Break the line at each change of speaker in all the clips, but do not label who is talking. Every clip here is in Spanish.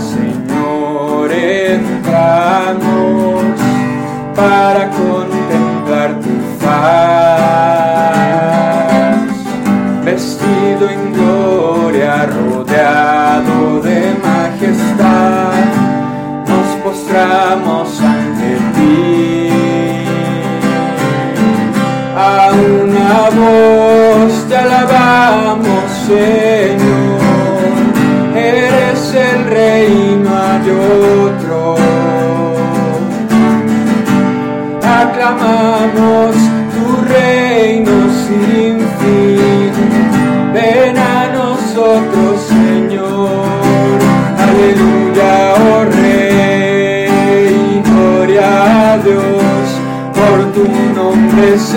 Señor, entramos para con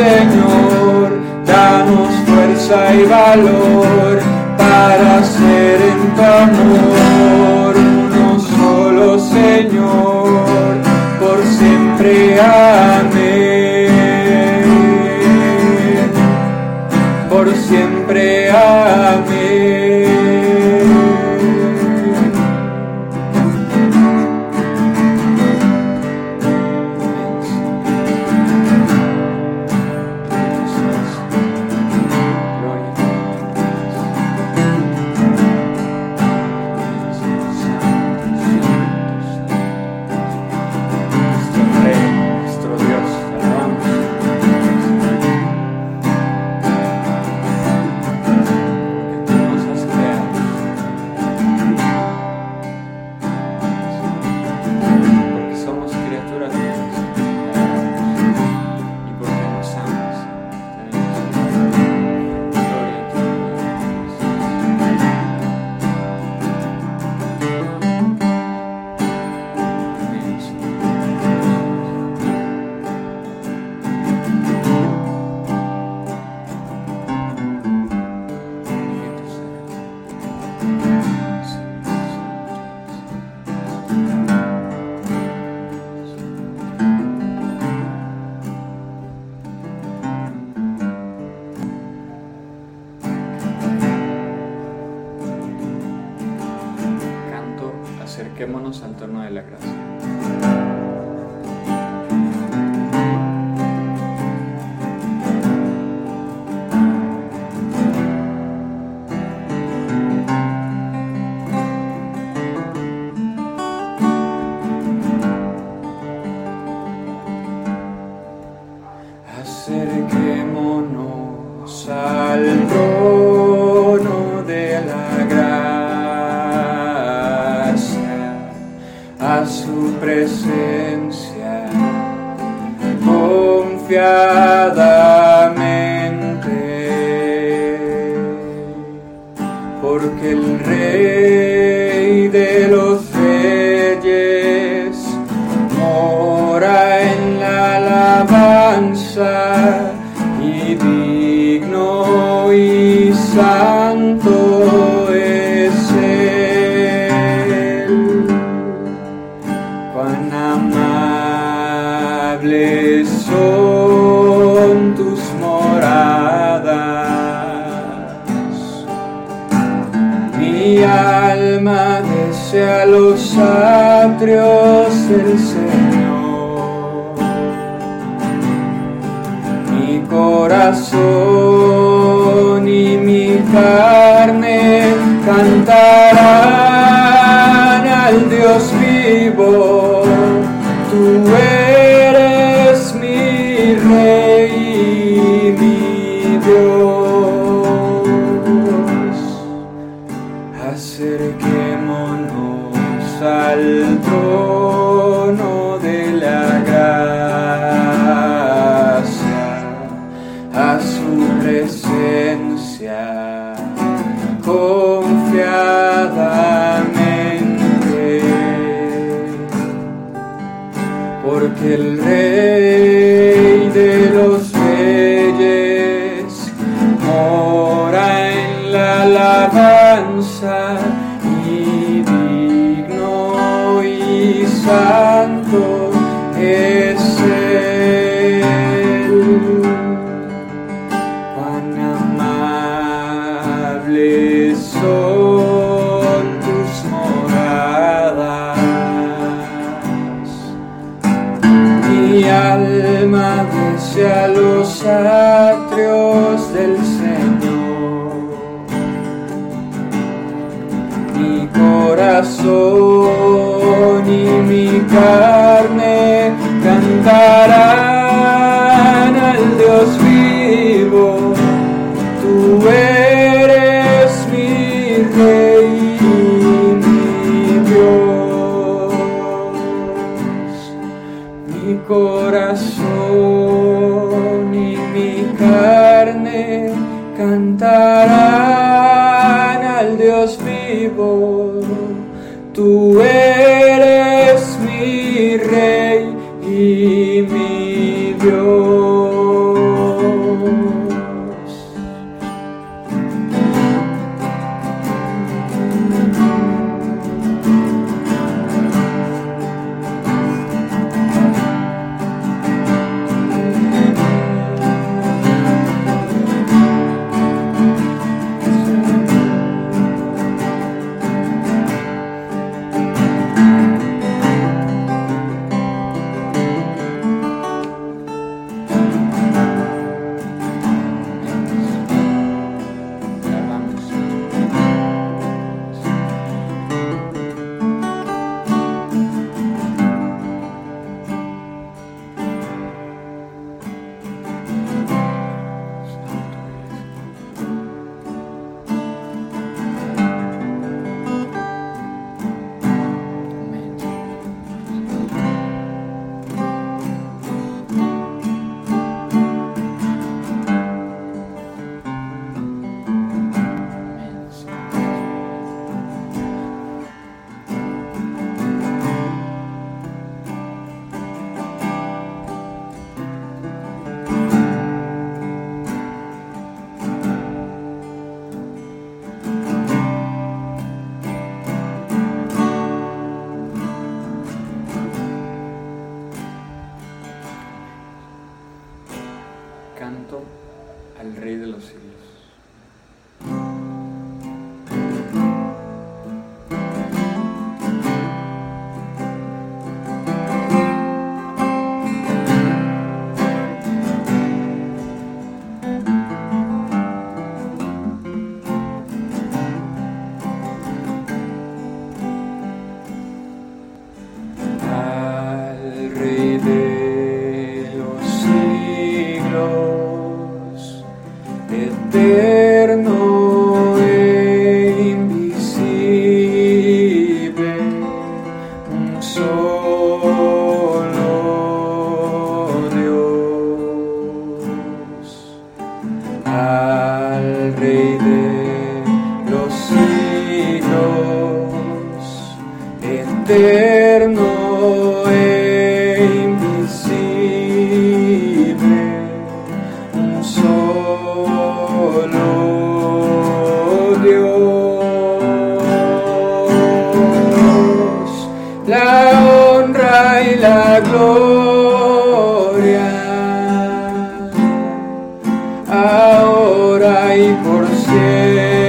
Señor, danos fuerza y valor. a los atrios del Señor. Mi corazón y mi carne cantarán al Dios vivo. confiadamente, porque el Rey de los Reyes mora en la alabanza. carne cantará. y por siempre.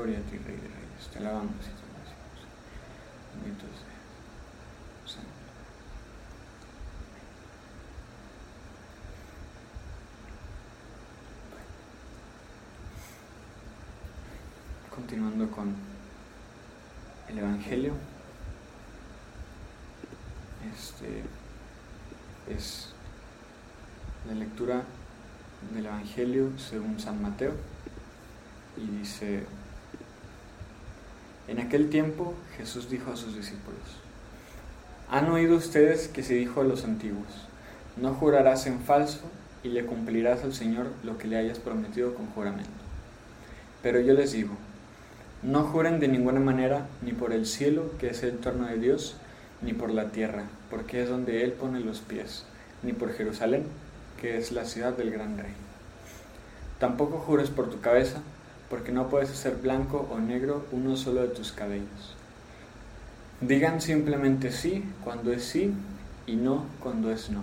Gloria a ti, Rey de Reyes. Te alabamos y te bendecimos. Continuando con el Evangelio. Este es la lectura del Evangelio según San Mateo y dice, en aquel tiempo Jesús dijo a sus discípulos, han oído ustedes que se dijo a los antiguos, no jurarás en falso y le cumplirás al Señor lo que le hayas prometido con juramento. Pero yo les digo, no juren de ninguna manera ni por el cielo, que es el trono de Dios, ni por la tierra, porque es donde Él pone los pies, ni por Jerusalén, que es la ciudad del gran rey. Tampoco jures por tu cabeza, porque no puedes hacer blanco o negro uno solo de tus cabellos. Digan simplemente sí cuando es sí y no cuando es no.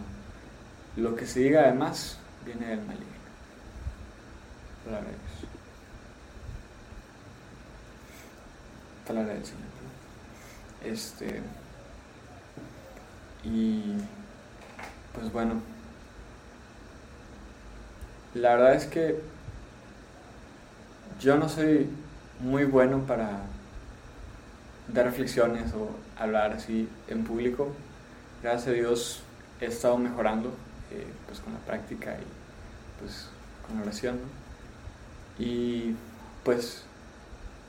Lo que se diga además viene del maligno. Palabra de Dios. Palabra del Señor. Este. Y pues bueno, la verdad es que yo no soy muy bueno para dar reflexiones o hablar así en público. Gracias a Dios he estado mejorando eh, pues con la práctica y pues con la oración. Y pues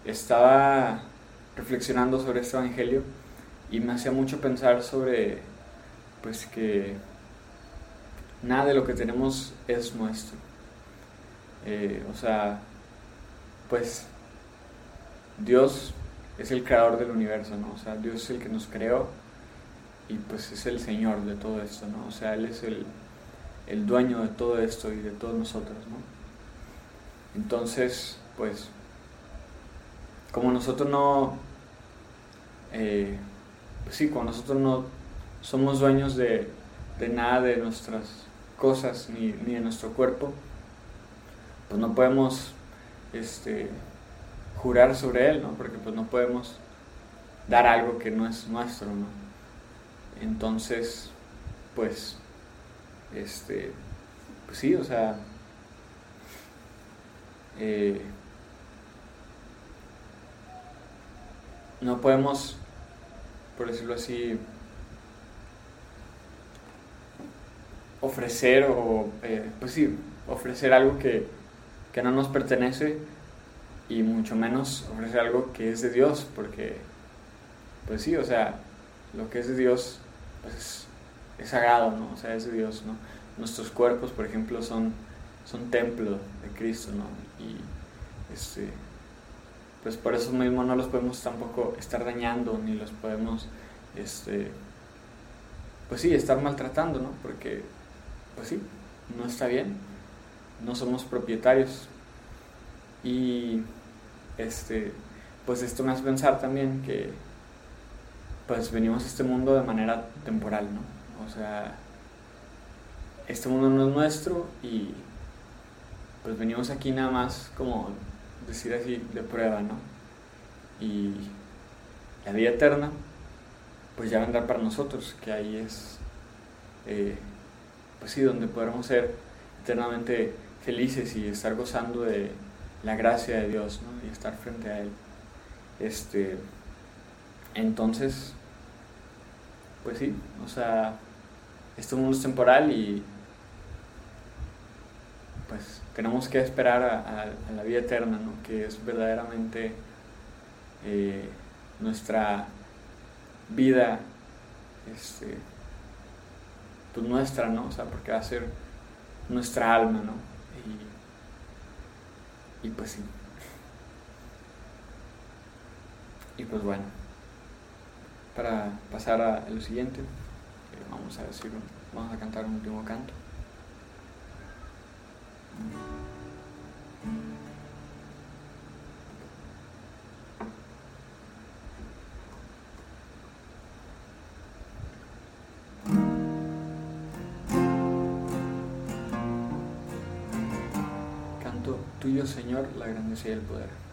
estaba reflexionando sobre este evangelio y me hacía mucho pensar sobre pues que nada de lo que tenemos es nuestro. Eh, o sea, pues Dios es el creador del universo, ¿no? O sea, Dios es el que nos creó y pues es el Señor de todo esto, ¿no? O sea, Él es el, el dueño de todo esto y de todos nosotros, ¿no? Entonces, pues, como nosotros no, eh, pues sí, como nosotros no somos dueños de, de nada de nuestras cosas ni, ni de nuestro cuerpo, pues no podemos este, jurar sobre él, ¿no? Porque pues no podemos dar algo que no es nuestro, ¿no? Entonces, pues, este, pues sí, o sea, eh, no podemos, por decirlo así, ofrecer o, eh, pues sí, ofrecer algo que, que no nos pertenece y mucho menos ofrecer algo que es de Dios, porque, pues sí, o sea, lo que es de Dios pues es, es sagrado, ¿no? O sea, es de Dios, ¿no? Nuestros cuerpos, por ejemplo, son, son templo de Cristo, ¿no? Y, este, pues por eso mismo no los podemos tampoco estar dañando, ni los podemos, este, pues sí, estar maltratando, ¿no? Porque, pues sí, no está bien, no somos propietarios. Y, este, pues esto me hace pensar también que, pues venimos a este mundo de manera temporal, ¿no? O sea, este mundo no es nuestro y pues venimos aquí nada más como decir así de prueba, ¿no? Y la vida eterna, pues ya vendrá para nosotros, que ahí es, eh, pues sí, donde podremos ser eternamente felices y estar gozando de la gracia de Dios, ¿no? Y estar frente a Él. Este, entonces, pues sí, o sea, este mundo es temporal y pues tenemos que esperar a, la vida eterna, ¿no? que es verdaderamente eh, nuestra vida, este, pues nuestra, ¿no? O sea, porque va a ser nuestra alma, ¿no? Y, y pues sí. Y pues bueno, para pasar a lo siguiente, eh, vamos a decir, vamos a cantar un último canto. Canto tuyo, Señor, la grandeza y el poder.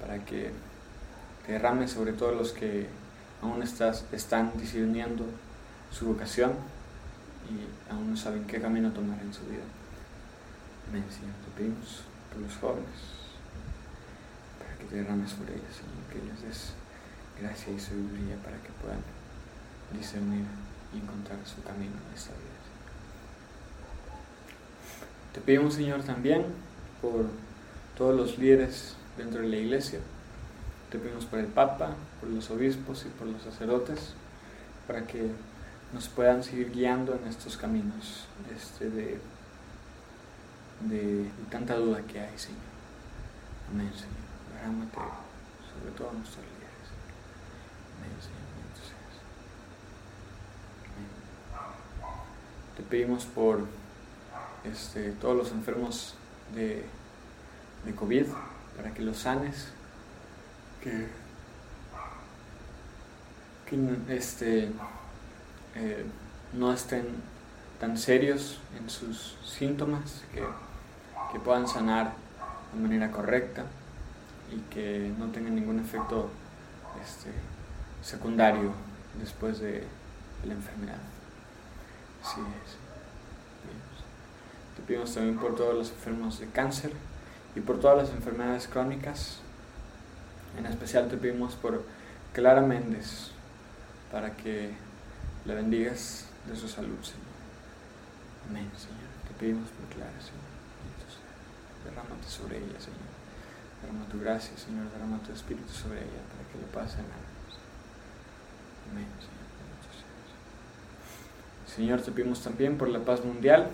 Para que derrame sobre todos los que aún están discerniendo su vocación y aún no saben qué camino tomar en su vida. Amén, Señor. Te pedimos por los jóvenes, para que te derrames sobre ellos, Señor, que les des gracia y sabiduría para que puedan discernir y encontrar su camino en esta vida. Te pedimos, Señor, también por todos los líderes dentro de la iglesia. Te pedimos por el Papa, por los obispos y por los sacerdotes, para que nos puedan seguir guiando en estos caminos este, de, de, tanta duda que hay, Señor. Amén, Señor. Derrámate sobre. Amén, Señor. Te pedimos por este, todos los enfermos de, de COVID, para que los sanes, que, que este, eh, no estén tan serios en sus síntomas, que, puedan sanar de manera correcta y que no tengan ningún efecto este, secundario después de, la enfermedad. Es. Te pedimos también por todos los enfermos de cáncer y por todas las enfermedades crónicas. En especial te pedimos por Clara Méndez para que la bendigas de su salud, Señor. Amén, Señor. Te pedimos por Clara, Señor. Derrámate sobre ella, Señor. Derrama tu gracia, Señor. Derrama tu espíritu sobre ella para que le pase nada. Señor. Te pedimos también por la paz mundial,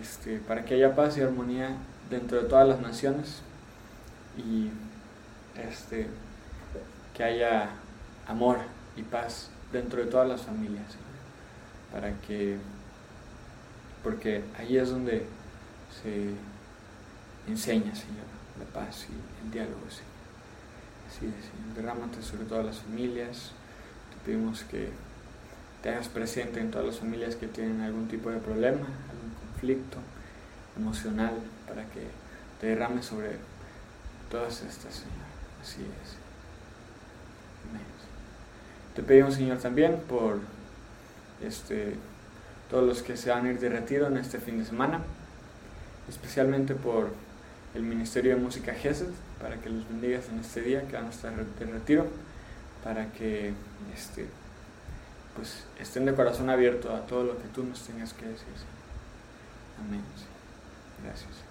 este, para que haya paz y armonía dentro de todas las naciones y este, que haya amor y paz dentro de todas las familias, para que, porque ahí es donde se enseña, Señor, la paz y el diálogo, Señor. Así es, Señor, derrámate sobre todas las familias, pedimos que te hagas presente en todas las familias que tienen algún tipo de problema, algún conflicto emocional, para que te derrames sobre todas estas, Señor. Así es. Te pedimos, Señor, también por este, todos los que se van a ir de retiro en este fin de semana, especialmente por el Ministerio de Música GESED, para que los bendigas en este día que van a estar de retiro, para que este, pues, estén de corazón abierto a todo lo que tú nos tengas que decir. Amén. Gracias.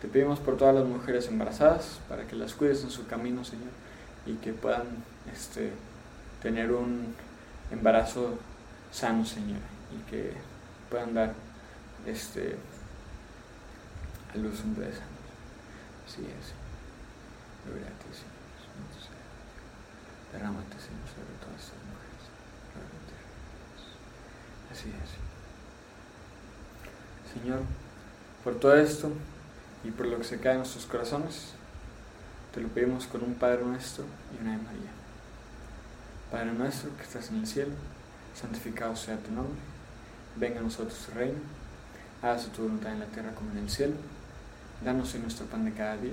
Te pedimos por todas las mujeres embarazadas, para que las cuides en su camino, Señor, y que puedan este, tener un embarazo sano, Señor, y que puedan dar este, a luz un bebé sano. Así es. Gloria a ti, Señor. Derrámate, Señor, sobre todas estas mujeres. Así es. Señor, por todo esto, y por lo que se cae en nuestros corazones, te lo pedimos con un Padre nuestro y una de María. Padre nuestro que estás en el cielo, santificado sea tu nombre, venga a nosotros tu reino, hágase tu voluntad en la tierra como en el cielo, danos hoy nuestro pan de cada día,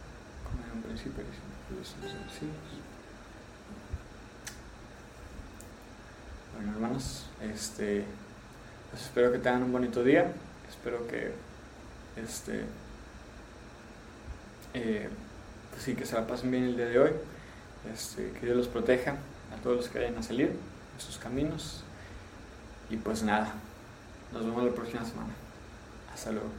Bueno, hermanos, este, pues espero que tengan un bonito día. Espero que este, eh, pues sí, que se la pasen bien el día de hoy. Este, que Dios los proteja a todos los que vayan a salir en sus caminos. Y pues nada, nos vemos la próxima semana. Hasta luego.